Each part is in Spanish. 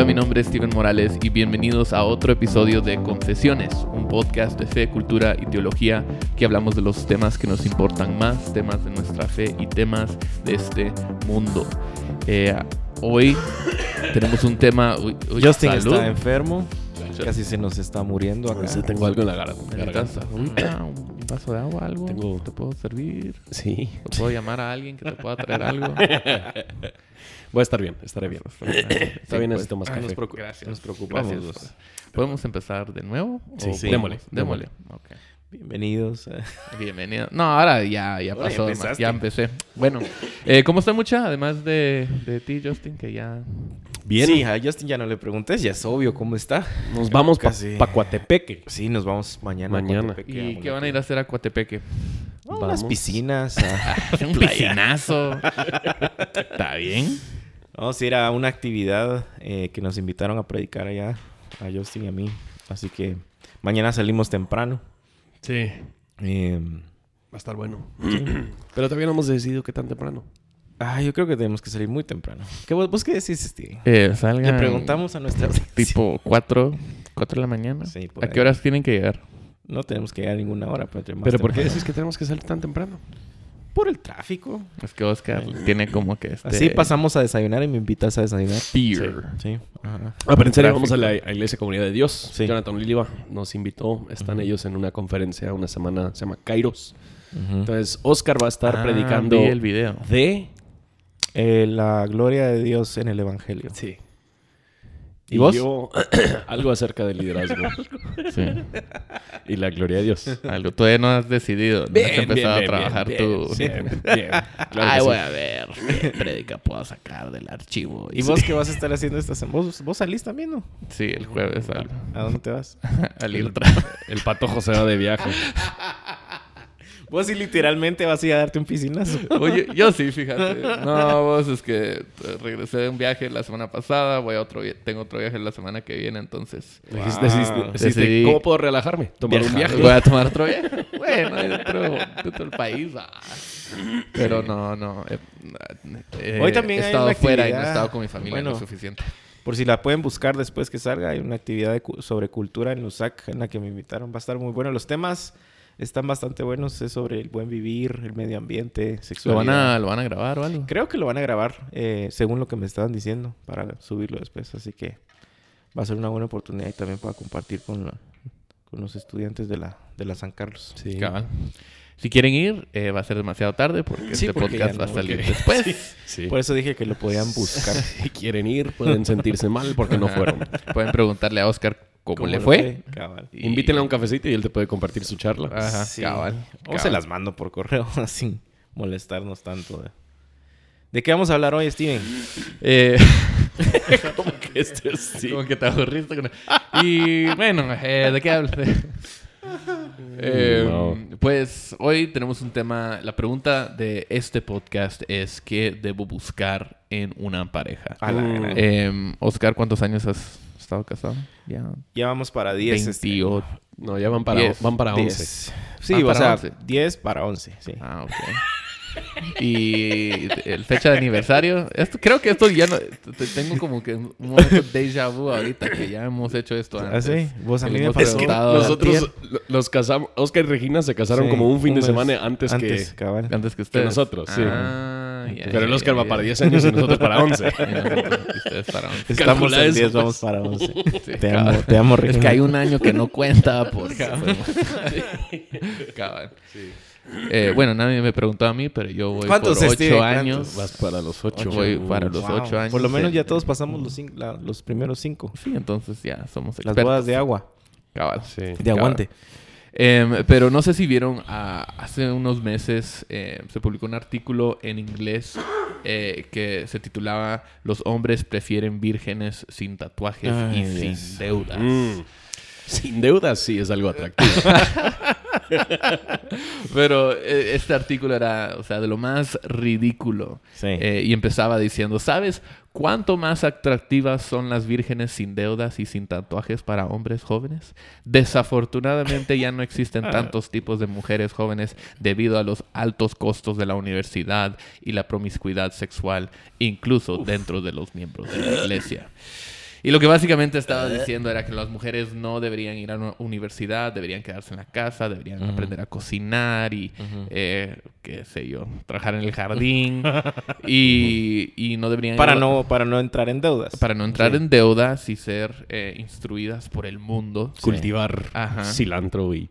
Hola, mi nombre es Steven Morales y bienvenidos a otro episodio de Confesiones, un podcast de fe, cultura y teología que hablamos de los temas que nos importan más, temas de nuestra fe y temas de este mundo. Eh, hoy tenemos un tema... uy, uy, Justin salud. está enfermo. Casi se nos está muriendo acá. Sí, tengo algo en la gar- En la garganta. Vaso de agua, algo. Tengo- ¿Te puedo servir? Sí. ¿Te puedo llamar a alguien que te pueda traer algo? Voy a estar bien, estaré bien. Está bien, necesito más café. nos Gracias. Nos preocupamos Gracias. los- ¿Podemos empezar de nuevo? Sí, ¿O sí. podemos? Démosle, Démosle. Bienvenidos. eh. Bienvenido. No, ahora ya, ya pasó. ya empecé. Bueno, eh, ¿cómo está mucha? Además de, de ti, Justin, que ya... Bien. Sí, a Justin ya no le pregunté, ya es obvio cómo está. Nos vamos para Casi. Coatepeque. Sí, nos vamos mañana. Mañana. ¿Y qué van a ir a hacer a Coatepeque? A unas piscinas. a- Un piscinazo. ¿Está bien? Vamos a ir a una actividad eh, que nos invitaron a predicar allá, a Justin y a mí. Así que mañana salimos temprano. Sí. Eh, Va a estar bueno. Pero todavía no hemos decidido qué tan temprano. Ah, yo creo que tenemos que salir muy temprano. ¿Qué, vos, vos qué decís, Steve? Eh, salgan Le preguntamos a nuestra audiencia. tipo 4, 4 de la mañana. Sí, por ¿A ahí. qué horas tienen que llegar? No tenemos que llegar a ninguna hora. Pero, entre más ¿Pero por qué temprano. decís que tenemos que salir tan temprano? Por el tráfico. Es que Oscar tiene como que este... Así pasamos a desayunar y me invitas a desayunar. Beer. Sí. Ajá. Ah, pero en serio, vamos a la a Iglesia Comunidad de Dios. Sí. Jonathan Liliva nos invitó. Están ellos en una conferencia una semana, se llama Kairos. Entonces, Oscar va a estar Ah, predicando vi el video. de... Eh, la gloria de Dios en el Evangelio. Sí. ¿Y vos? yo, algo acerca del liderazgo Sí. y la gloria de Dios. Algo. Todavía no has decidido. No has empezado a trabajar bien, tu... Bien, bien. Claro Ay, sí. voy a ver qué prédica puedo sacar del archivo. ¿Y vos qué vas a estar haciendo esta semana? ¿Vos, vos salís también, no? Sí, el jueves salgo. ¿A dónde te vas? Al ir El patojo se va de viaje. Vos sí literalmente vas a ir a darte un piscinazo. Oye, yo sí, fíjate. No, vos es que eh, regresé de un viaje la semana pasada, voy a otro tengo otro viaje la semana que viene, entonces Dijiste- decidiste- decidiste, Decidí- ¿Cómo puedo relajarme? Tomar un Viajar. viaje. voy a tomar otro viaje. Bueno, dentro, dentro del país. ah. Pero no, no. eh, eh, Hoy también he hay estado una fuera y no he estado con mi familia Bueno. lo suficiente. Por si la pueden buscar después que salga, hay una actividad de cu- sobre cultura en Lusac en la que me invitaron. Va a estar muy bueno. Los temas están bastante buenos. Es sobre el buen vivir, el medio ambiente, ¿Lo sexualidad. van, a, ¿Lo van a grabar o algo? Creo que lo van a grabar, eh, según lo que me estaban diciendo, para subirlo después. Así que va a ser una buena oportunidad y también para compartir con, la- con los estudiantes de la, de la San Carlos. Sí. Cabal. Si quieren ir, eh, va a ser demasiado tarde porque Sí, este porque podcast va a salir porque- después. Sí. Por eso dije que lo podían buscar. Si quieren ir, pueden sentirse mal porque no fueron. Pueden preguntarle a Oscar cómo, ¿Cómo le fue. Cabal. Y- Invítenle a un cafecito y él te puede compartir su charla. Ajá, Sí. cabal. O cabal. se las mando por correo sin molestarnos tanto. ¿De, ¿De qué vamos a hablar hoy, Steven? Eh, Como que este sí. Como que te aburriste con... Y bueno, eh, ¿de qué hablas? Eh, No. Pues hoy tenemos un tema. La pregunta de este podcast es: ¿qué debo buscar en una pareja? A la gran. Eh, Oscar, ¿cuántos años has estado casado? Ya. ya vamos para 10. este, 28. No, ya van para, Diez. van para 11. 10. Sí, Ah, o para sea, 11. 10 para 11, sí. Ah, ok. Y el fecha de aniversario. Esto, creo que esto ya no. te- Tengo como que un momento de déjà vu ahorita que ya hemos hecho esto ¿Ah, antes. sí? Vos a mí me preguntado Nosotros lo- los casamos. Oscar y Regina se casaron Sí, como un fin de semana antes, Antes, que. cabal. Antes que ustedes. nosotros, sí. Ah, ya, Pero el Oscar ya, va ya. para 10 años y nosotros para 11. Y nosotros- y ustedes para once. Estamos Calcula en eso, 10, pues. vamos para 11. Sí, te, cabal. amo, te amo, Es Regina. que hay un año que no cuenta por Cabal. Eh, bueno, nadie me preguntó a mí, pero yo voy ¿Cuántos, por Steve? 8 ¿Cuántos? años. Vas para los 8. Voy para los Wow. 8 años. Por lo menos en- ya todos pasamos los, cin- la- los primeros 5. Sí, entonces ya somos Las expertos. bodas de agua. Cabal. Sí. De aguante. Em, pero no sé si vieron, ah, hace unos meses eh, se publicó un artículo en inglés eh, que se titulaba Los hombres prefieren vírgenes sin tatuajes Ay, y sin deudas. Mm. Sin deudas sí es algo atractivo. Pero eh, este artículo era, o sea, de lo más ridículo. Sí. Eh, y empezaba diciendo, ¿sabes cuánto más atractivas son las vírgenes sin deudas y sin tatuajes para hombres jóvenes? Desafortunadamente ya no existen tantos tipos de mujeres jóvenes debido a los altos costos de la universidad y la promiscuidad sexual, incluso dentro de los miembros de la iglesia. Y lo que básicamente estaba diciendo era que las mujeres no deberían ir a una universidad, deberían quedarse en la casa, deberían aprender a cocinar y, eh, qué sé yo, trabajar en el jardín y, y no deberían... Para ir a- no, para no entrar en deudas. para no entrar Sí. en deudas y ser eh, instruidas por el mundo. Cultivar cilantro y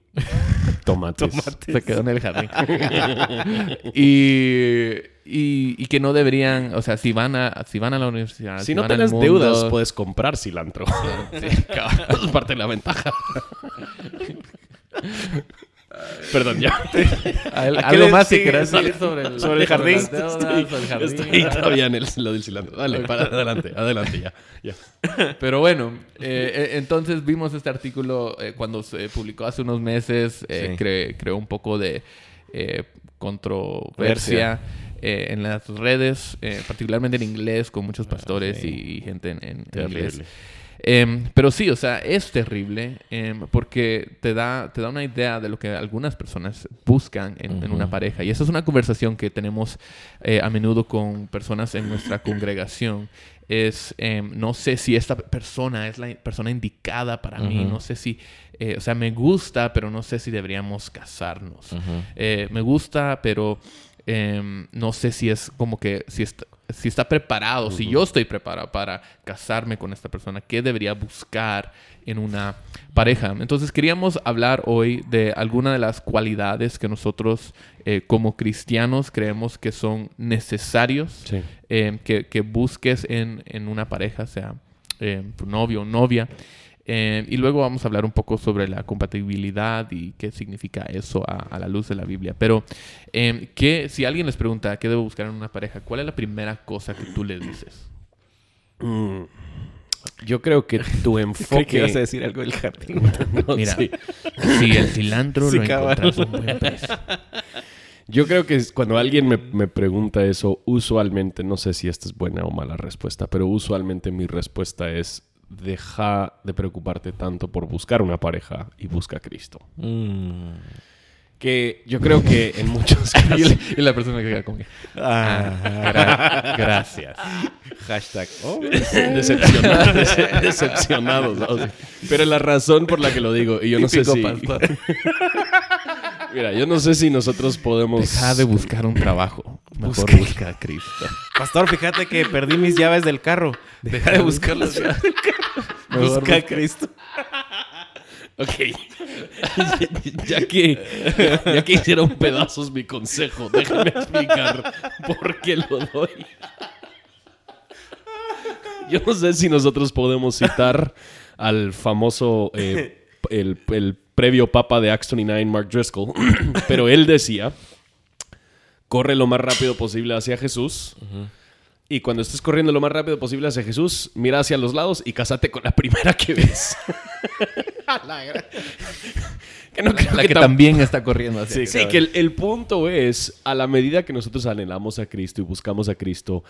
tomates. Se quedó en el jardín. y, y, y que no deberían, o sea, si van a, si van a la universidad, Si no van al tienes mundo- deudas, puedes comprar cilantro. Sí, cabal. es parte de la ventaja. Perdón, ya. Al- ¿A qué Algo más que Sí. decir sobre el, Sobre el jardín. sobre el jardín. Estoy todavía en el- lo del cilantro. Dale, para adelante, adelante ya. ya. Pero bueno, eh, eh, entonces vimos este artículo eh, cuando se publicó hace unos meses, eh, Sí. cre- creó un poco de controversia eh, en las redes, eh, particularmente en inglés, con muchos pastores Ah, sí. y, y gente en, en inglés. Em, pero sí, o sea, es terrible em, porque te da, te da una idea de lo que algunas personas buscan en, en una pareja. Y esa es una conversación que tenemos eh, a menudo con personas en nuestra congregación. Es, em, no sé si esta persona es la persona indicada para mí, no sé si, eh, o sea, me gusta, pero no sé si deberíamos casarnos. Eh, me gusta, pero no sé si es como que si si está preparado, si yo estoy preparado para casarme con esta persona, qué debería buscar en una pareja. Entonces queríamos hablar hoy de algunas de las cualidades que nosotros eh, como cristianos creemos que son necesarios Sí. eh, que, que busques en, en una pareja, sea eh, tu novio o novia. Eh, y luego vamos a hablar un poco sobre la compatibilidad y qué significa eso a, a la luz de la Biblia. Pero eh, ¿qué- si alguien les pregunta qué debo buscar en una pareja, ¿cuál es la primera cosa que tú le dices? Mm. Yo creo que tu enfoque... que ibas a decir algo del jardín. No, Mira, sí. si el cilantro Sí, lo encuentras un buen precio. Yo creo que cuando alguien me, me pregunta eso, usualmente, no sé si esta es buena o mala respuesta, pero usualmente mi respuesta es deja de preocuparte tanto por buscar una pareja y busca a Cristo. Mm. Que yo creo que en muchos casos... y la persona que queda que, Ah. "Gra- gracias. Hashtag. Oh. Decepcionados, dece- decepcionados. ¿no? Pero la razón por la que lo digo, y yo no sé si... Mira, yo no sé si nosotros podemos... Deja de buscar un trabajo. Mejor Busca- busca a Cristo. Pastor, fíjate que perdí mis llaves del carro. Deja de buscar las llaves del carro. Busca a Cristo. Ok. ya, que, ya que hicieron pedazos mi consejo, déjame explicar por qué lo doy. Yo no sé si nosotros podemos citar al famoso, eh, el, el previo papa de Acts 29, Mark Driscoll, pero él decía, corre lo más rápido posible hacia Jesús. Y cuando estés corriendo lo más rápido posible hacia Jesús, mira hacia los lados y cásate con la primera que ves. que no creo La que que tam- también está corriendo hacia Sí, que el, el punto es, a la medida que nosotros anhelamos a Cristo y buscamos a Cristo,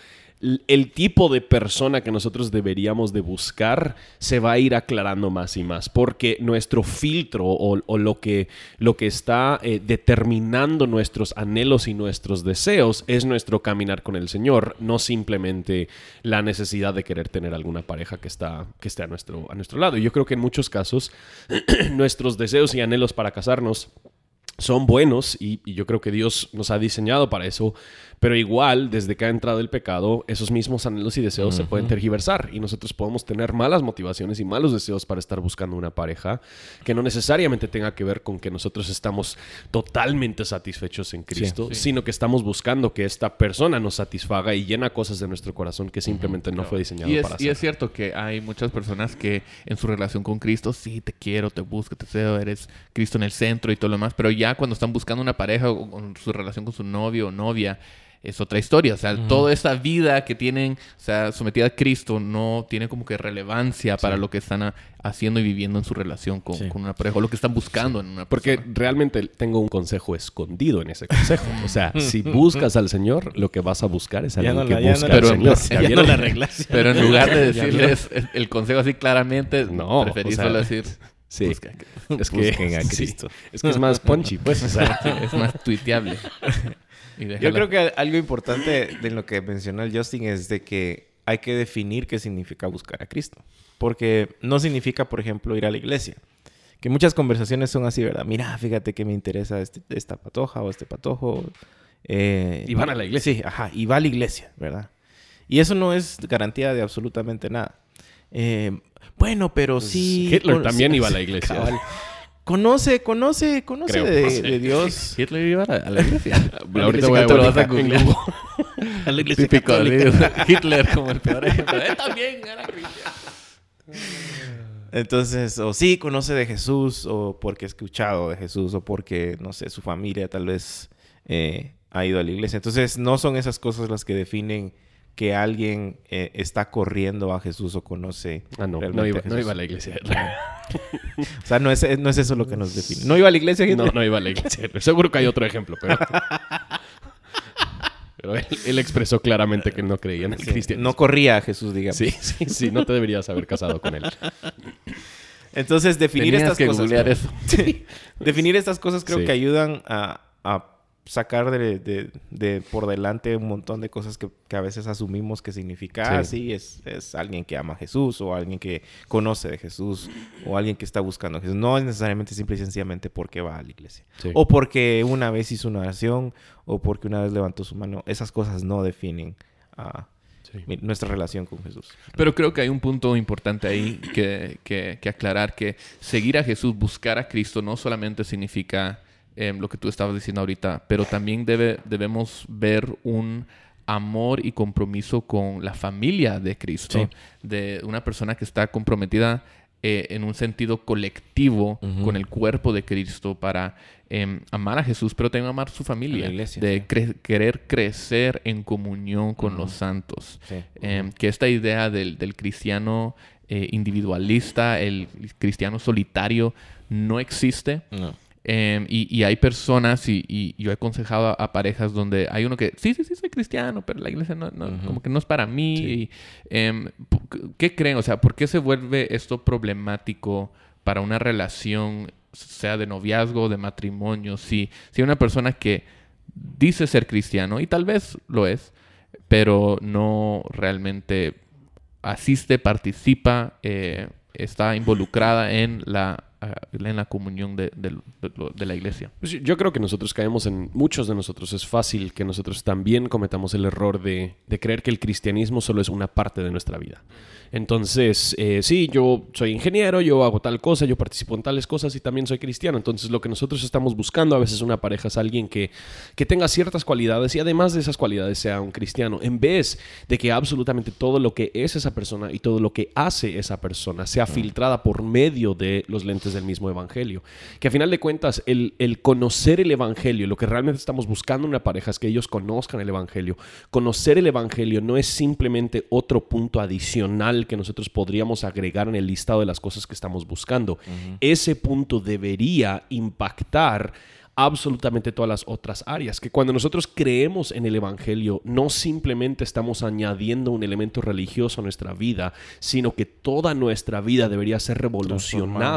el tipo de persona que nosotros deberíamos de buscar se va a ir aclarando más y más, porque nuestro filtro o, o lo, que, lo que está eh, determinando nuestros anhelos y nuestros deseos es nuestro caminar con el Señor, no simplemente la necesidad de querer tener alguna pareja que, está, que esté a nuestro, a nuestro lado. Y yo creo que en muchos casos nuestros deseos y anhelos para casarnos son buenos y, y yo creo que Dios nos ha diseñado para eso, pero igual desde que ha entrado el pecado, esos mismos anhelos y deseos se pueden tergiversar y nosotros podemos tener malas motivaciones y malos deseos para estar buscando una pareja que no necesariamente tenga que ver con que nosotros estamos totalmente satisfechos en Cristo, sí. sino que estamos buscando que esta persona nos satisfaga y llena cosas de nuestro corazón que simplemente no fue diseñado Y es, para y hacer. es cierto que hay muchas personas que en su relación con Cristo, sí, te quiero, te busco, te deseo, eres Cristo en el centro y todo lo demás, pero ya cuando están buscando una pareja o con su relación con su novio o novia, es otra historia. O sea, toda esta vida que tienen, o sea, sometida a Cristo, no tiene como que relevancia para lo que están a- haciendo y viviendo en su relación con, Sí. con una pareja, o lo que están buscando en una Porque persona. realmente tengo un consejo escondido en ese consejo. O sea, si buscas al Señor, lo que vas a buscar es alguien no que busca no al la- Señor. ya ¿Ya no vieron? la arreglas. Pero en lugar de decirles el, el consejo así claramente, No, preferís o sea, solo decir, Sí. busca. Es que, Busquen a sí. Cristo. es que es más punchy, pues. O sea, es más tuiteable. Yo creo que algo importante de lo que mencionó el Justin es de que hay que definir qué significa buscar a Cristo. Porque no significa, por ejemplo, ir a la iglesia. Que muchas conversaciones son así, ¿verdad? Mira, fíjate que me interesa este- esta patoja o este patojo. eh, Y van a la iglesia. Sí, ajá, y va a la iglesia, ¿verdad? Y eso no es garantía de absolutamente nada. Eh, bueno, pero sí... Pues Hitler con- también sí, iba a la iglesia. cabal. Conoce, conoce, conoce Creo, de, no sé. de Dios. Hitler iba a la, iglesia. Ahorita voy a lo vas a googlear. La iglesia Típico, católica. Hitler como el peor ejemplo. Él también era cristiano. Entonces, o sí conoce de Jesús, o porque ha escuchado de Jesús, o porque, no sé, su familia tal vez eh, ha ido a la iglesia. Entonces, no son esas cosas las que definen que alguien eh, está corriendo a Jesús o conoce. Ah, no, no iba, a no iba a la iglesia. O sea, no es, no es eso lo que nos define. ¿No iba a la iglesia? No, Hitler? no iba a la iglesia. Seguro que hay otro ejemplo, pero... Pero él, él expresó claramente que no creía en el Sí, cristianismo. no corría a Jesús, digamos. Sí, sí, sí. No te deberías haber casado con él. Entonces, definir Tenías estas que cosas. googlear eso. Definir estas cosas creo Sí. que ayudan a, a sacar de, de- de por delante un montón de cosas que, que a veces asumimos que significa, ah, Sí. sí, es, es alguien que ama a Jesús o alguien que conoce de Jesús o alguien que está buscando a Jesús. No es necesariamente simple y sencillamente porque va a la iglesia. Sí. O porque una vez hizo una oración o porque una vez levantó su mano. Esas cosas no definen ah, Sí. nuestra relación con Jesús. Pero creo que hay un punto importante ahí que, que- que aclarar, que seguir a Jesús, buscar a Cristo, no solamente significa em, lo que tú estabas diciendo ahorita, pero también debe, debemos ver un amor y compromiso con la familia de Cristo, Sí. de una persona que está comprometida eh, en un sentido colectivo con el cuerpo de Cristo para em, amar a Jesús, pero también amar su familia, iglesia, de sí. cre- querer crecer en comunión con los santos. Sí. Em, que esta idea del, del cristiano eh, individualista, el cristiano solitario, no existe. No. Em, y, y hay personas, y, y yo he aconsejado a, a parejas donde hay uno que, sí, sí, sí, soy cristiano, pero la iglesia no, no- como que no es para mí. Sí. Y, em, ¿Qué creen? O sea, ¿por qué se vuelve esto problemático para una relación, sea de noviazgo, de matrimonio? Si, si hay una persona que dice ser cristiano, y tal vez lo es, pero no realmente asiste, participa, eh, está involucrada en la, en la comunión de, de- de lo- de la iglesia. Pues yo- creo que nosotros caemos en, muchos de nosotros, es fácil que nosotros también cometamos el error de, de creer que el cristianismo solo es una parte de nuestra vida. Entonces, eh, sí, yo soy ingeniero, yo hago tal cosa, yo participo en tales cosas y también soy cristiano. Entonces, lo que nosotros estamos buscando a veces una pareja es alguien que, que tenga ciertas cualidades y además de esas cualidades sea un cristiano, en vez de que absolutamente todo lo que es esa persona y todo lo que hace esa persona sea filtrada por medio de los lentes del mismo evangelio. Que a final de cuentas, el, el conocer el evangelio, lo que realmente estamos buscando en una pareja es que ellos conozcan el evangelio. Conocer el evangelio no es simplemente otro punto adicional que nosotros podríamos agregar en el listado de las cosas que estamos buscando. Ese punto debería impactar absolutamente todas las otras áreas. Que cuando nosotros creemos en el Evangelio, no simplemente estamos añadiendo un elemento religioso a nuestra vida, sino que toda nuestra vida debería ser revolucionada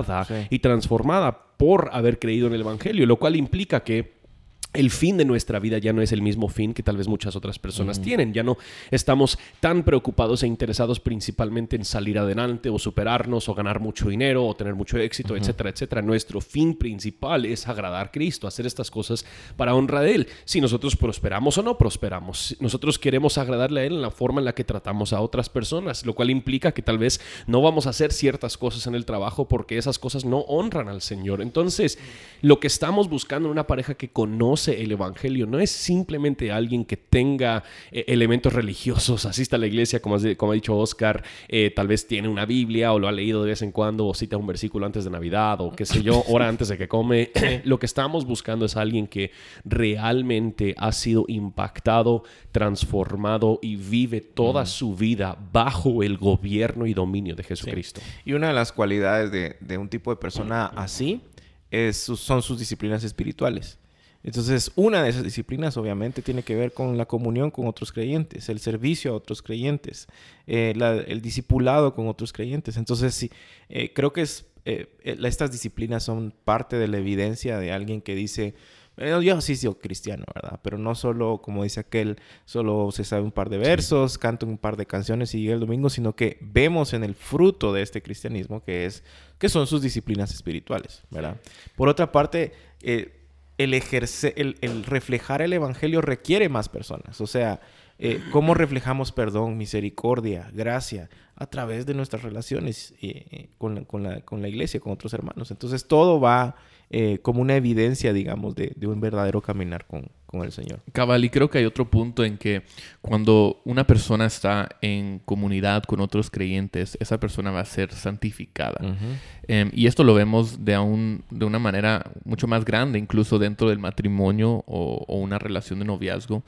Transformada, sí. y transformada por haber creído en el Evangelio, lo cual implica que el fin de nuestra vida ya no es el mismo fin que tal vez muchas otras personas tienen. Ya no estamos tan preocupados e interesados principalmente en salir adelante o superarnos o ganar mucho dinero o tener mucho éxito, etcétera, etcétera. Nuestro fin principal es agradar a Cristo, hacer estas cosas para honra de Él. Si nosotros prosperamos o no prosperamos, nosotros queremos agradarle a Él en la forma en la que tratamos a otras personas, lo cual implica que tal vez no vamos a hacer ciertas cosas en el trabajo porque esas cosas no honran al Señor. Entonces, lo que estamos buscando en una pareja que conoce el Evangelio no es simplemente alguien que tenga eh, elementos religiosos, asista a la iglesia, como, has- como ha dicho Oscar, eh, tal vez tiene una Biblia o lo ha leído de vez en cuando o cita un versículo antes de Navidad o qué sé yo, hora antes de que come. lo que estamos buscando es alguien que realmente ha sido impactado, transformado y vive toda su vida bajo el gobierno y dominio de Jesucristo. Y una de las cualidades de, de un tipo de persona así es son sus disciplinas espirituales. Entonces, una de esas disciplinas obviamente tiene que ver con la comunión con otros creyentes, el servicio a otros creyentes, eh, la- el discipulado con otros creyentes. Entonces, sí, eh, creo que es, eh, estas disciplinas son parte de la evidencia de alguien que dice, yo sí soy cristiano, ¿verdad? Pero no solo, como dice aquel, solo se sabe un par de versos, canto un par de canciones y llega el domingo, sino que vemos en el fruto de este cristianismo que es que son sus disciplinas espirituales, ¿verdad? Por otra parte, eh, el, ejercer, el, reflejar el evangelio requiere más personas, o sea, eh, ¿cómo reflejamos perdón, misericordia, gracia? A través de nuestras relaciones eh, con, la, con, la, con, la, iglesia, con otros hermanos. Entonces todo va eh, como una evidencia, digamos, de un verdadero caminar con, con, el Señor. Cabal, y creo que hay otro punto en que cuando una persona está en comunidad con otros creyentes, esa persona va a ser santificada. Uh -huh. um, y esto lo vemos de, un, de una manera mucho más grande, incluso dentro del matrimonio o, o una relación de noviazgo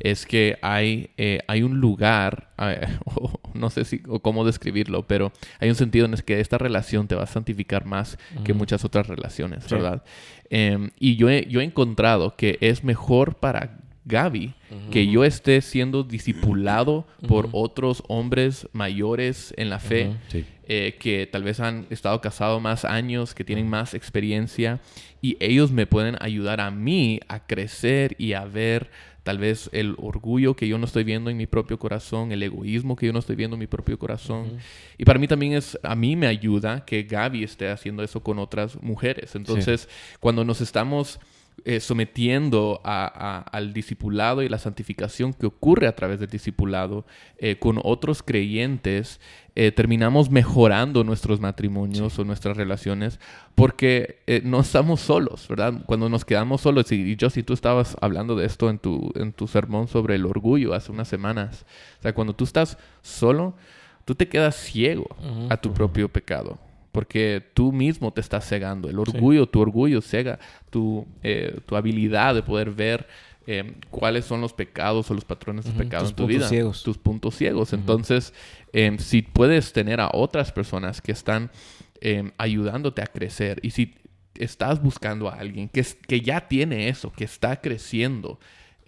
es que hay, eh, hay un lugar, eh, no sé si, o cómo describirlo, pero hay un sentido en el que esta relación te va a santificar más uh -huh. que muchas otras relaciones, sí. ¿verdad? Eh, y yo he, yo he encontrado que es mejor para Gaby uh -huh. que yo esté siendo discipulado uh -huh. por otros hombres mayores en la fe, sí. eh, que tal vez han estado casados más años, que tienen más experiencia, y ellos me pueden ayudar a mí a crecer y a ver tal vez el orgullo que yo no estoy viendo en mi propio corazón, el egoísmo que yo no estoy viendo en mi propio corazón. Uh -huh. Y para mí también es, a mí me ayuda que Gaby esté haciendo eso con otras mujeres. Entonces, sí. cuando nos estamos eh, sometiendo a, a, al discipulado y la santificación que ocurre a través del discipulado eh, con otros creyentes, eh, terminamos mejorando nuestros matrimonios sí. o nuestras relaciones porque no estamos solos, ¿verdad? Cuando nos quedamos solos, y, y yo si tú estabas hablando de esto en tu, en tu sermón sobre el orgullo hace unas semanas, o sea, cuando tú estás solo, tú te quedas ciego uh -huh. a tu propio pecado porque tú mismo te estás cegando. El orgullo, sí. tu orgullo cega tu, eh, tu habilidad de poder ver eh, cuáles son los pecados o los patrones de uh -huh. pecado tus en tu vida. Ciegos. Tus puntos ciegos. Uh -huh. Entonces, eh, si puedes tener a otras personas que están eh, ayudándote a crecer y si estás buscando a alguien que, que ya tiene eso, que está creciendo,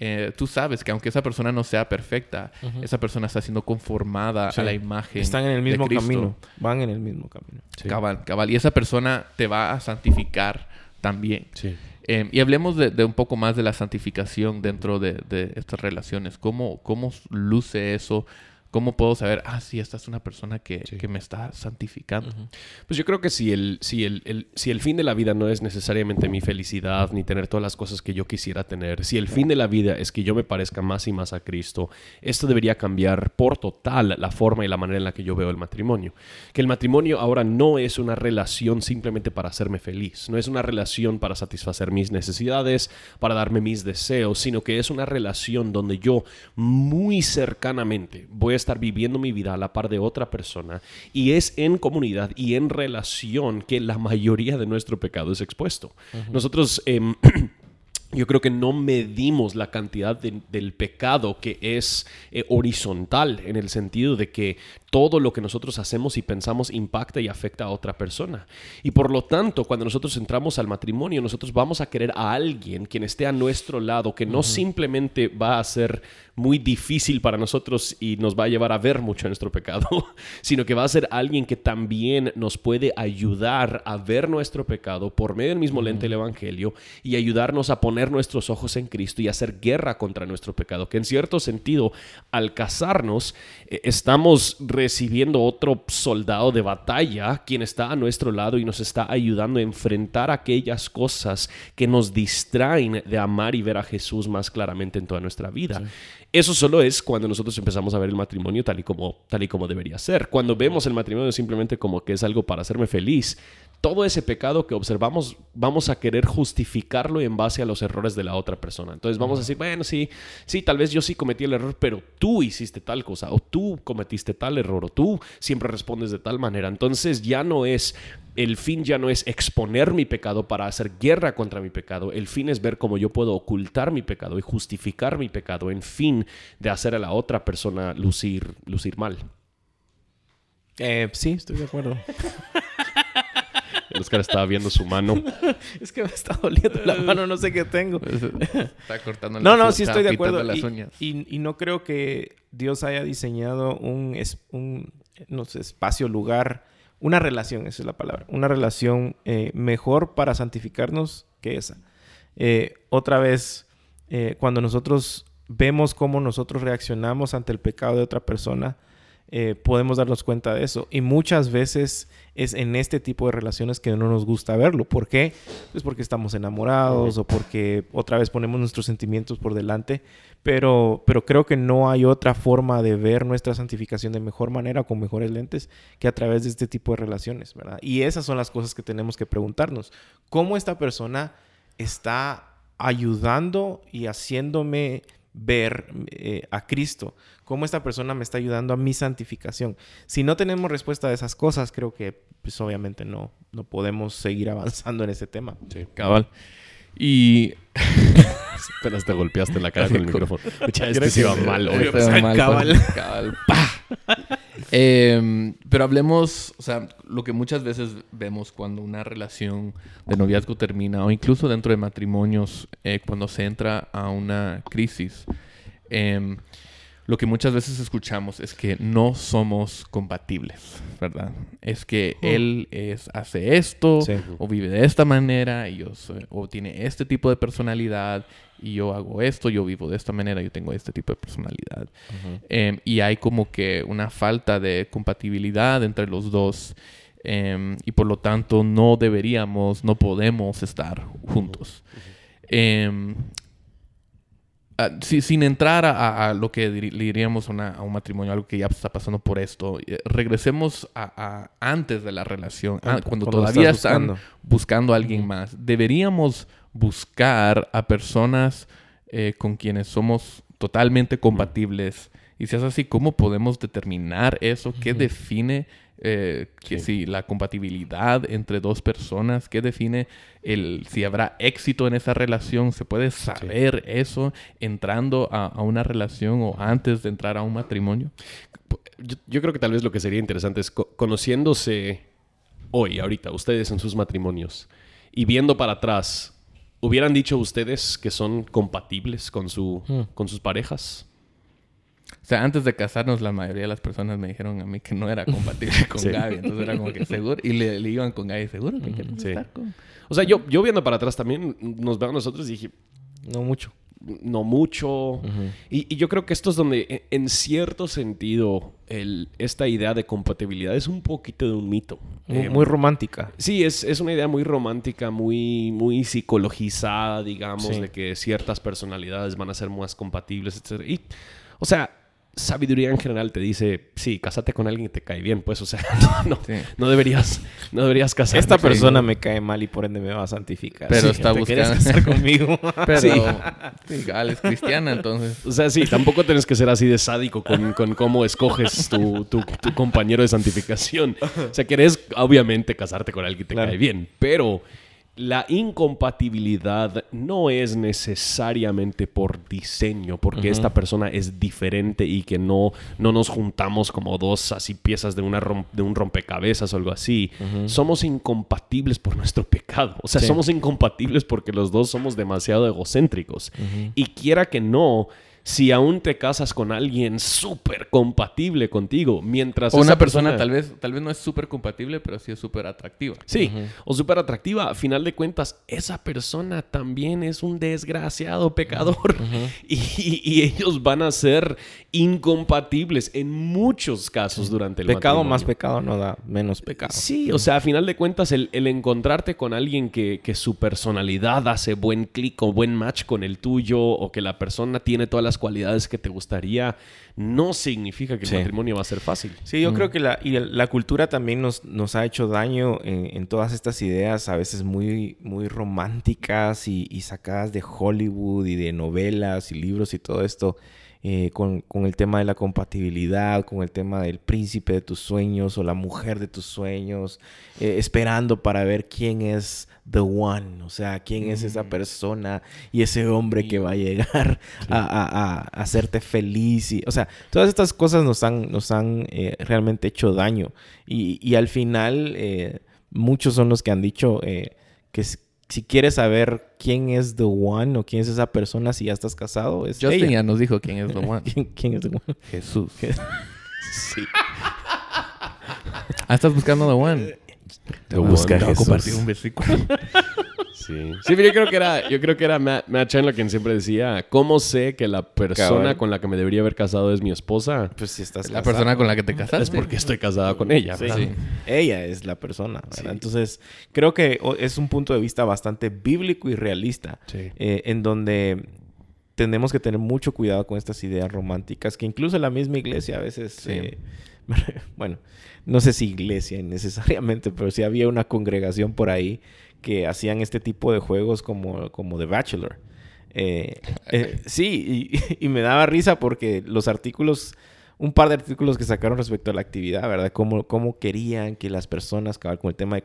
eh, tú sabes que aunque esa persona no sea perfecta, uh -huh. esa persona está siendo conformada sí. a la imagen. Están en el mismo camino. Van en el mismo camino. Sí. Cabal, cabal. Y esa persona te va a santificar también. Sí. Eh, y hablemos de, de, un poco más de la santificación dentro de, de estas relaciones. ¿Cómo, ¿Cómo luce eso? ¿Cómo puedo saber, ah, sí, esta es una persona que, sí. que me está santificando? Uh -huh. Pues yo creo que si el, si, el, el, si el fin de la vida no es necesariamente mi felicidad ni tener todas las cosas que yo quisiera tener, si el fin de la vida es que yo me parezca más y más a Cristo, esto debería cambiar por total la forma y la manera en la que yo veo el matrimonio. Que el matrimonio ahora no es una relación simplemente para hacerme feliz, no es una relación para satisfacer mis necesidades, para darme mis deseos, sino que es una relación donde yo muy cercanamente voy a estar viviendo mi vida a la par de otra persona y es en comunidad y en relación que la mayoría de nuestro pecado es expuesto. Uh -huh. Nosotros... Eh, yo creo que no medimos la cantidad de, del pecado que es eh, horizontal en el sentido de que todo lo que nosotros hacemos y pensamos impacta y afecta a otra persona. Y por lo tanto, cuando nosotros entramos al matrimonio, nosotros vamos a querer a alguien quien esté a nuestro lado, que no uh -huh. simplemente va a ser muy difícil para nosotros y nos va a llevar a ver mucho nuestro pecado, sino que va a ser alguien que también nos puede ayudar a ver nuestro pecado por medio del mismo lente del Evangelio y ayudarnos a poner nuestros ojos en Cristo y hacer guerra contra nuestro pecado. Que en cierto sentido, al casarnos, eh, estamos recibiendo otro soldado de batalla, quien está a nuestro lado y nos está ayudando a enfrentar aquellas cosas que nos distraen de amar y ver a Jesús más claramente en toda nuestra vida. Sí. Eso solo es cuando nosotros empezamos a ver el matrimonio tal y como, tal y como debería ser. Cuando vemos el matrimonio simplemente como que es algo para hacerme feliz, todo ese pecado que observamos vamos a querer justificarlo en base a los errores de la otra persona. Entonces vamos a decir, bueno, sí, sí, tal vez yo sí cometí el error, pero tú hiciste tal cosa, o tú cometiste tal error, o tú siempre respondes de tal manera. Entonces ya no es, el fin ya no es exponer mi pecado para hacer guerra contra mi pecado. El fin es ver cómo yo puedo ocultar mi pecado y justificar mi pecado en fin de hacer a la otra persona lucir, lucir mal. Eh, sí, estoy de acuerdo. Oscar estaba viendo su mano. es que me está doliendo la mano, no sé qué tengo. Está cortando No, no, sí estoy de acuerdo. Las y, uñas. Y, y, no creo que Dios haya diseñado un, un no sé, espacio, lugar, una relación, esa es la palabra, una relación eh, mejor para santificarnos que esa. Eh, otra vez, eh, cuando nosotros vemos cómo nosotros reaccionamos ante el pecado de otra persona, podemos darnos cuenta de eso. Y muchas veces es en este tipo de relaciones que no nos gusta verlo. ¿Por qué? Pues porque estamos enamorados o porque otra vez ponemos nuestros sentimientos por delante. Pero, pero creo que no hay otra forma de ver nuestra santificación de mejor manera, con mejores lentes, que a través de este tipo de relaciones, ¿verdad? Y esas son las cosas que tenemos que preguntarnos. ¿Cómo esta persona está ayudando y haciéndome ver eh, a Cristo, cómo esta persona me está ayudando a mi santificación. Si no tenemos respuesta a esas cosas, creo que pues obviamente no, no podemos seguir avanzando en ese tema. Sí, cabal. Y apenas te golpeaste la cara con el micrófono. este sí va mal, hoy. cabal. cabal. Eh, pero hablemos, o sea, lo que muchas veces vemos cuando una relación de noviazgo termina, o incluso dentro de matrimonios, eh, cuando se entra a una crisis, eh, lo que muchas veces escuchamos es que no somos compatibles, ¿verdad? Es que hmm. él es, hace esto, o vive de esta manera, y yo o tiene este tipo de personalidad, y yo hago esto, yo vivo de esta manera, yo tengo este tipo de personalidad. Em, y hay como que una falta de compatibilidad entre los dos. Em, y por lo tanto no deberíamos, no podemos estar juntos. Ah, sin entrar a, lo que le diríamos a un matrimonio, algo que ya está pasando por esto, eh, regresemos a, antes de la relación, ah, cuando, todavía están buscando a alguien más. Deberíamos buscar a personas eh, con quienes somos totalmente compatibles. Y si es así, ¿cómo podemos determinar eso? ¿Qué define eh, que si la compatibilidad entre dos personas, qué define el si habrá éxito en esa relación, se puede saber eso entrando a, una relación o antes de entrar a un matrimonio. Yo, creo que tal vez lo que sería interesante es conociéndose hoy, ahorita, ustedes en sus matrimonios y viendo para atrás, ¿hubieran dicho ustedes que son compatibles con, su, hmm. con sus parejas? O sea, antes de casarnos, la mayoría de las personas me dijeron a mí que no era compatible con Gaby. Entonces era como que seguro. Y le, iban con Gaby, seguro que quieren estar con. O sea, yo, yo viendo para atrás también nos veo a nosotros y dije. No mucho. No mucho. y, yo creo que esto es donde, e, en cierto sentido, el, esta idea de compatibilidad es un poquito de un mito. Muy, eh, romántica. Sí, es, es, una idea muy romántica, muy, muy psicologizada, digamos, de que ciertas personalidades van a ser más compatibles, etc. Y, o sea, sabiduría en general te dice, sí, cásate con alguien que te cae bien, pues, o sea, no, no deberías, no deberías casarte. Esta persona me cae mal y por ende me va a santificar. Pero está buscando casar conmigo. Pero, sí. es cristiana, entonces. O sea, sí, tampoco tienes que ser así de sádico con, con cómo escoges tu, tu, compañero de santificación. O sea, quieres, obviamente, casarte con alguien que te cae bien, pero la incompatibilidad no es necesariamente por diseño, porque esta persona es diferente y que no, no nos juntamos como dos así piezas de, una de un rompecabezas o algo así. Somos incompatibles por nuestro pecado. O sea, somos incompatibles porque los dos somos demasiado egocéntricos. Y quiera que no, si aún te casas con alguien súper compatible contigo, mientras... O una persona, tal, vez, tal vez no es súper compatible, pero sí es súper atractiva. Sí, o súper atractiva. A final de cuentas, esa persona también es un desgraciado pecador. y, ellos van a ser incompatibles en muchos casos durante el Pecado más pecado no da menos pecado. Sí, o sea, a final de cuentas, el, encontrarte con alguien que, que su personalidad hace buen clic o buen match con el tuyo, o que la persona tiene todas las cualidades que te gustaría, no significa que el matrimonio va a ser fácil. Sí, yo creo que la, y la cultura también nos, nos ha hecho daño en, todas estas ideas, a veces muy, muy románticas y, y sacadas de Hollywood y de novelas y libros y todo esto. Eh, con, el tema de la compatibilidad, con el tema del príncipe de tus sueños o la mujer de tus sueños, eh, esperando para ver quién es the one, o sea, quién es esa mm. persona y ese hombre que va a llegar a, hacerte feliz. Y, o sea, todas estas cosas nos han, nos han eh, realmente hecho daño. Y, y al final, muchos son los que han dicho que si quieres saber quién es The One o quién es esa persona si ya estás casado, es Justin ya nos dijo quién es The One. ¿Quién, es The One? Jesús. sí. ah, estás buscando The One. Te busca Jesús. compartir un versículo. Sí, sí, pero yo creo que era, yo creo que era Matt, Matt Chandler quien siempre decía, ¿cómo sé que la persona Cabal. con la que me debería haber casado es mi esposa? Pues si estás La casado. persona con la que te casaste. Es porque estoy casada con ella. Sí. ¿verdad? Ella es la persona, ¿verdad? Entonces, creo que es un punto de vista bastante bíblico y realista, Sí. eh, en donde tenemos que tener mucho cuidado con estas ideas románticas, que incluso la misma iglesia a veces, Sí. eh, bueno, no sé si iglesia necesariamente, pero sí había una congregación por ahí que hacían este tipo de juegos como, como The Bachelor. Eh, eh, sí, y, y me daba risa porque los artículos, un par de artículos que sacaron respecto a la actividad, ¿verdad? Cómo, cómo querían que las personas, con el tema de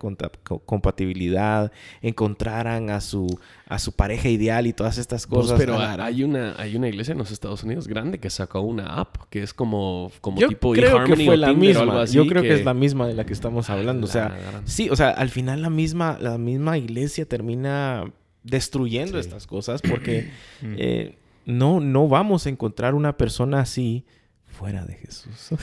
compatibilidad, encontraran a su, a su pareja ideal y todas estas Pues, cosas. pero Ah, hay una, hay una iglesia en los Estados Unidos grande que sacó una app que es como, como Yo tipo creo que fue la Tinder misma. así Yo creo que... es la misma de la que estamos hablando. O sea, La sí, o sea, al final la misma, la misma iglesia termina destruyendo Sí. estas cosas porque eh, no, no vamos a encontrar una persona así fuera de Jesús.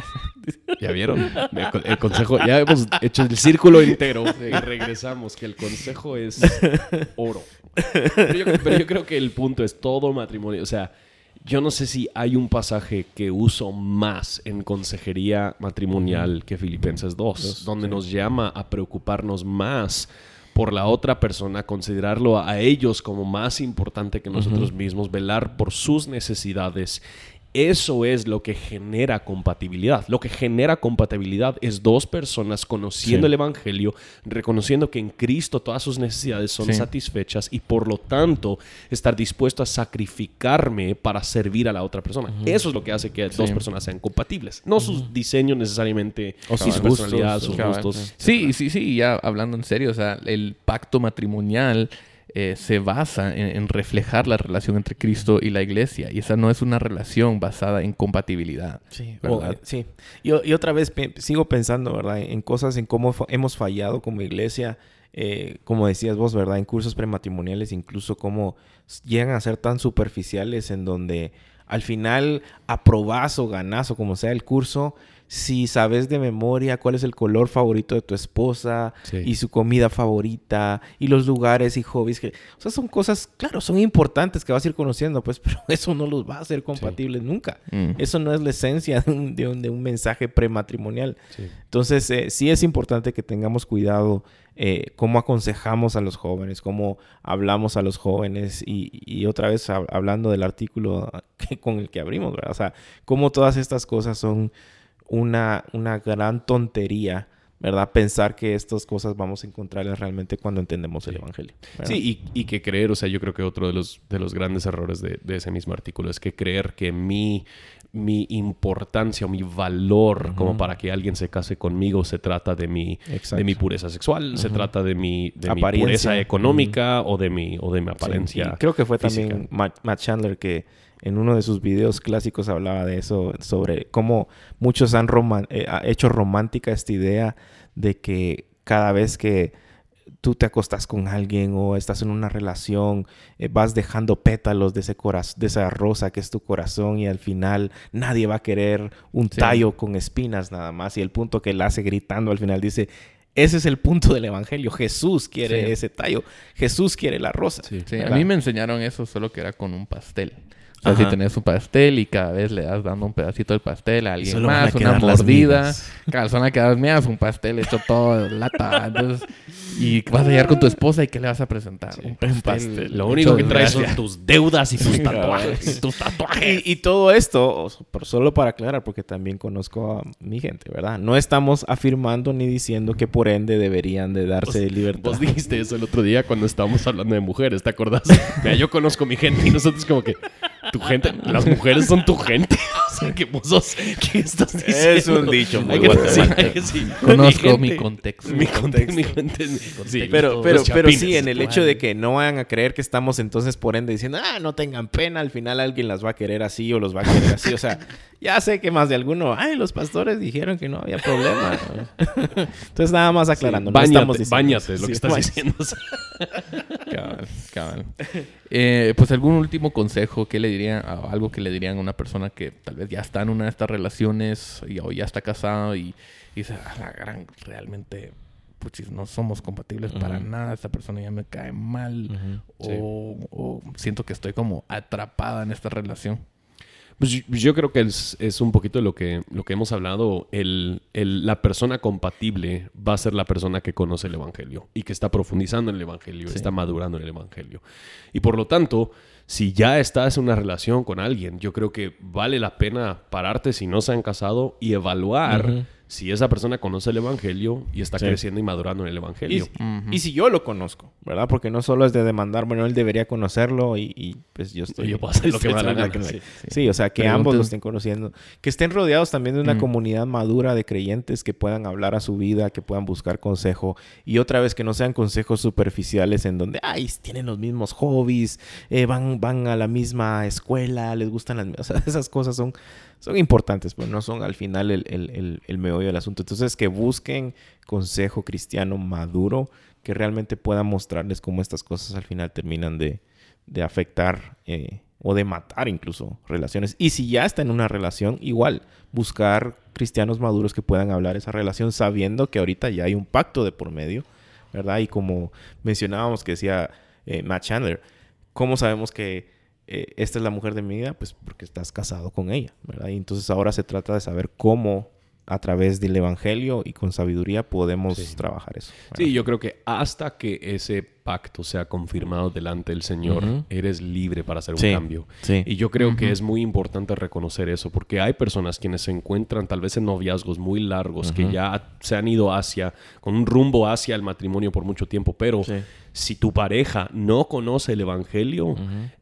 ¿Ya vieron? El, co- el consejo, ya hemos hecho el círculo entero y regresamos, que el consejo es oro. Pero yo, pero yo creo que el punto es todo matrimonio. O sea, yo no sé si hay un pasaje que uso más en consejería matrimonial que Filipenses 2, Dos, donde sí. nos llama a preocuparnos más por la otra persona, considerarlo a ellos como más importante que nosotros mismos, velar por sus necesidades. Eso es lo que genera compatibilidad. Lo que genera compatibilidad es dos personas conociendo Sí. el Evangelio, reconociendo que en Cristo todas sus necesidades son Sí. satisfechas y por lo tanto estar dispuesto a sacrificarme para servir a la otra persona. Eso es lo que hace que dos personas sean compatibles. No sus diseños necesariamente, O sus su gustos, personalidad, sus Cabal. gustos. Sí, sí, sí, ya hablando en serio, o sea, el pacto matrimonial eh, se basa en, en reflejar la relación entre Cristo y la iglesia, y esa no es una relación basada en compatibilidad. Sí, ¿verdad? o- sí. Y, y otra vez pe- sigo pensando, ¿verdad? En cosas, en cómo fa- hemos fallado como iglesia, eh, como decías vos, ¿verdad? En cursos prematrimoniales, incluso cómo llegan a ser tan superficiales en donde al final aprobás o ganás o como sea el curso, si sabes de memoria cuál es el color favorito de tu esposa Sí. y su comida favorita y los lugares y hobbies que... O sea, son cosas, claro, son importantes que vas a ir conociendo, pues, pero eso no los va a hacer compatibles nunca. Mm. Eso no es la esencia de un, de un- de un mensaje prematrimonial. Sí. Entonces, eh, sí es importante que tengamos cuidado eh, cómo aconsejamos a los jóvenes, cómo hablamos a los jóvenes y, y otra vez hab- hablando del artículo que- con el que abrimos, ¿verdad? O sea, cómo todas estas cosas son una, una gran tontería, ¿verdad? Pensar que estas cosas vamos a encontrarlas realmente cuando entendemos el Evangelio. ¿verdad? Sí, y, y que creer, o sea, yo creo que otro de los, de los grandes errores de, de ese mismo artículo es que creer que mi, mi importancia o mi valor como para que alguien se case conmigo se trata de mi, Exacto. de mi pureza sexual, se trata de mi, de mi pureza económica o, de mi, o de mi Sí, apariencia. y creo que fue física. también Matt Chandler que en uno de sus videos clásicos hablaba de eso, sobre cómo muchos han eh, hecho romántica esta idea de que cada vez que tú te acostas con alguien o estás en una relación, eh, vas dejando pétalos de, ese de esa rosa que es tu corazón y al final nadie va a querer un Sí. tallo con espinas nada más. Y el punto que él hace gritando al final dice, ese es el punto del Evangelio. Jesús quiere Sí. ese tallo. Jesús quiere la rosa. Sí. A mí me enseñaron eso solo que era con un pastel. O sea, si tenés un pastel y cada vez le das dando un pedacito del pastel a alguien solo a más, una mordida, cada zona que das mías, un pastel hecho todo lata. Entonces, y vas a llegar con tu esposa y ¿qué le vas a presentar? un pastel. pastel. Lo único que traes son tus deudas y tus tatuajes. tus tatuajes. Y, y todo esto, solo para aclarar, porque también conozco a mi gente, ¿verdad? No estamos afirmando ni diciendo que por ende deberían de darse libertad. Vos dijiste eso el otro día cuando estábamos hablando de mujeres, ¿te acordás? Mira, yo conozco mi gente y nosotros como que tu gente, las mujeres son tu gente. O sea, que vos sos, ¿qué estás diciendo? Es un dicho muy Hay que- bueno. sí. Conozco gente- mi contexto. Mi contexto. Mi gente, sí, Pero, sí, en el hecho de que no vayan a creer que estamos entonces por ende diciendo, ah, no tengan pena, al final alguien las va a querer así o los va a querer así. O sea, ya sé que más de alguno, ay, los pastores dijeron que no había problema. entonces, nada más aclarando. no Báñate, estamos diciendo báñate, eso. es lo Sí, que estás báñate. diciendo. Cabal, cabal. Eh, pues algún último consejo que le dirían, algo que le dirían a una persona que tal vez ya está en una de estas relaciones y, o ya está casado y, y dice, "A la gran, realmente puchis, no somos compatibles para nada, esta persona ya me cae mal, o siento que estoy como atrapada en esta relación. Pues yo, creo que es, es un poquito lo que, lo que hemos hablado. El, el- la persona compatible va a ser la persona que conoce el Evangelio y que está profundizando en el Evangelio, Sí. está madurando en el Evangelio. Y por lo tanto, si ya estás en una relación con alguien, yo creo que vale la pena pararte si no se han casado y evaluar. Si esa persona conoce el Evangelio y está Sí. creciendo y madurando en el Y, Evangelio. Y si yo lo conozco, ¿verdad? Porque no solo es de demandar, bueno, él debería conocerlo y, y, pues yo estoy... yo puedo hacer lo que me la gana, Sí, sí. Sí, o sea, que ambos lo estén conociendo. Que estén rodeados también de una Mm. comunidad madura de creyentes que puedan hablar a su vida, que puedan buscar consejo. Y otra vez, que no sean consejos superficiales en donde, ay, tienen los mismos hobbies, eh, van, van a la misma escuela, les gustan las... mi-". O sea, esas cosas son, son importantes, pero no son al final el, el, el, el meollo del asunto. Entonces, que busquen consejo cristiano maduro que realmente pueda mostrarles cómo estas cosas al final terminan de, afectar eh, o de matar incluso relaciones. Y si ya está en una relación, igual, buscar cristianos maduros que puedan hablar esa relación sabiendo que ahorita ya hay un pacto de por medio, ¿verdad? Y como mencionábamos que decía eh, Matt Chandler, ¿cómo sabemos que eh, esta es la mujer de mi vida? Pues porque estás casado con ella, ¿verdad? Y entonces ahora se trata de saber cómo a través del evangelio y con sabiduría podemos Sí. trabajar eso. ¿verdad? Sí, yo creo que hasta que ese pacto sea confirmado delante del Señor, eres libre para hacer un Sí, cambio. sí. Y yo creo que es muy importante reconocer eso, porque hay personas quienes se encuentran tal vez en noviazgos muy largos, que ya se han ido hacia, con un rumbo hacia el matrimonio por mucho tiempo, pero si tu pareja no conoce el Evangelio.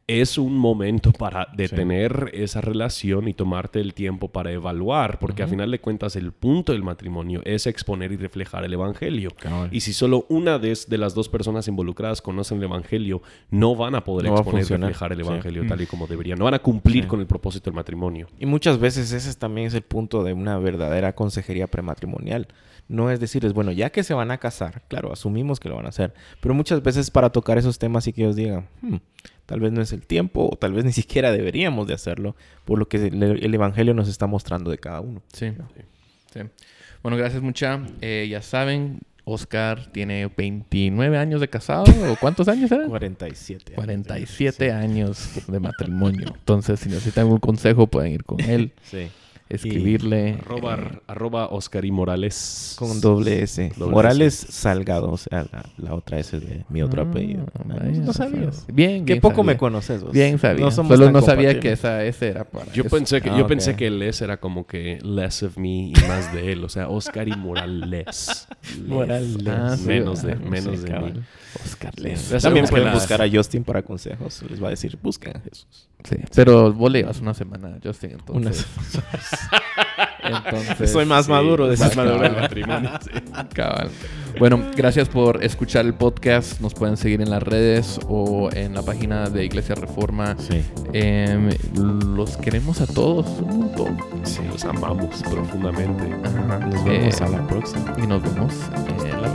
Es un momento para detener esa relación y tomarte el tiempo para evaluar, porque a final de cuentas el punto del matrimonio es exponer y reflejar el Evangelio. Cabal. Y si solo una de, de las dos personas involucradas conocen el Evangelio, no van a poder No exponer y reflejar el Sí. Evangelio tal y como deberían. No van a cumplir Sí. con el propósito del matrimonio. Y muchas veces ese es- también es el punto de una verdadera consejería prematrimonial. No es decirles, bueno, ya que se van a casar, claro, asumimos que lo van a hacer, pero muchas veces para tocar esos temas y que ellos digan, "Hmm, tal vez no es el tiempo o tal vez ni siquiera deberíamos de hacerlo por lo que el, el Evangelio nos está mostrando de cada uno. Sí. sí. Bueno, gracias mucha. Eh, ya saben, Oscar tiene 29 años de casado. ¿O cuántos años eran? 47. años. 47 años de matrimonio. Entonces, si necesitan algún consejo, pueden ir con él, Sí. Escribirle. Arroba, eh, arroba Oscar y Morales. Con doble S. Doble Morales Salgado, o sea, la, la otra S de mi otro ah, apellido. vaya, no sabías. Bien, Qué poco me sabía. conoces vos. Bien sabía. somos Solo no sabía que esa S era para Yo eso. pensé que Ah, yo ok. pensé que les era como que less of me y más de él, o sea, Oscar y Morales. Morales. Ah, sí, menos de ah, menos sí, de mí. Oscar. Les. También pueden buscar a Justin para consejos. Les va a decir, busquen a Jesús. Sí. Pero vos le llevas una semana, Justin, Una entonces. entonces Soy más Sí, maduro de más maduro del matrimonio. sí. Cabal. Bueno, gracias por escuchar el podcast. Nos pueden seguir en las redes o en la página de Iglesia Reforma. Sí. Em, los queremos a todos un montón. Sí, los amamos profundamente. Ajá. Nos vemos Eh, a la próxima. Y nos vemos en la